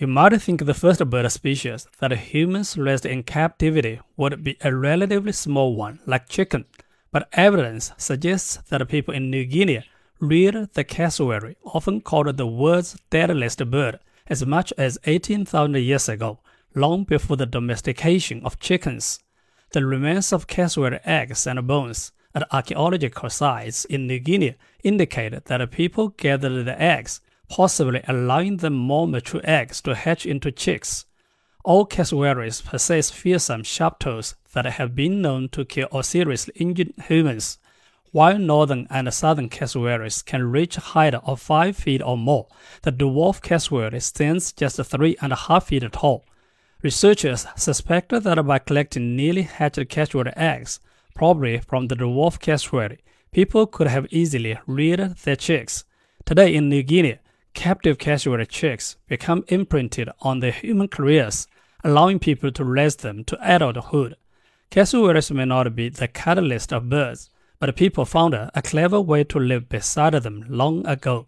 You might think the first bird species that humans raised in captivity would be a relatively small one like chicken, but evidence suggests that people in New Guinea reared the cassowary, often called the world's deadliest bird, as much as 18,000 years ago, long before the domestication of chickens. The remains of cassowary eggs and bones at archaeological sites in New Guinea indicate that people gathered the eggs possibly allowing the more mature eggs to hatch into chicks. All cassowaries possess fearsome sharp toes that have been known to kill or seriously injure humans. While northern and southern cassowaries can reach a height of 5 feet or more, the dwarf cassowary stands just 3.5 feet tall. Researchers suspect that by collecting nearly hatched cassowary eggs, probably from the dwarf cassowary, people could have easily reared their chicks. Today in New Guinea, captive cassowary chicks become imprinted on their human careers, allowing people to raise them to adulthood. Cassowaries may not be the catalyst of birds, but people found a clever way to live beside them long ago.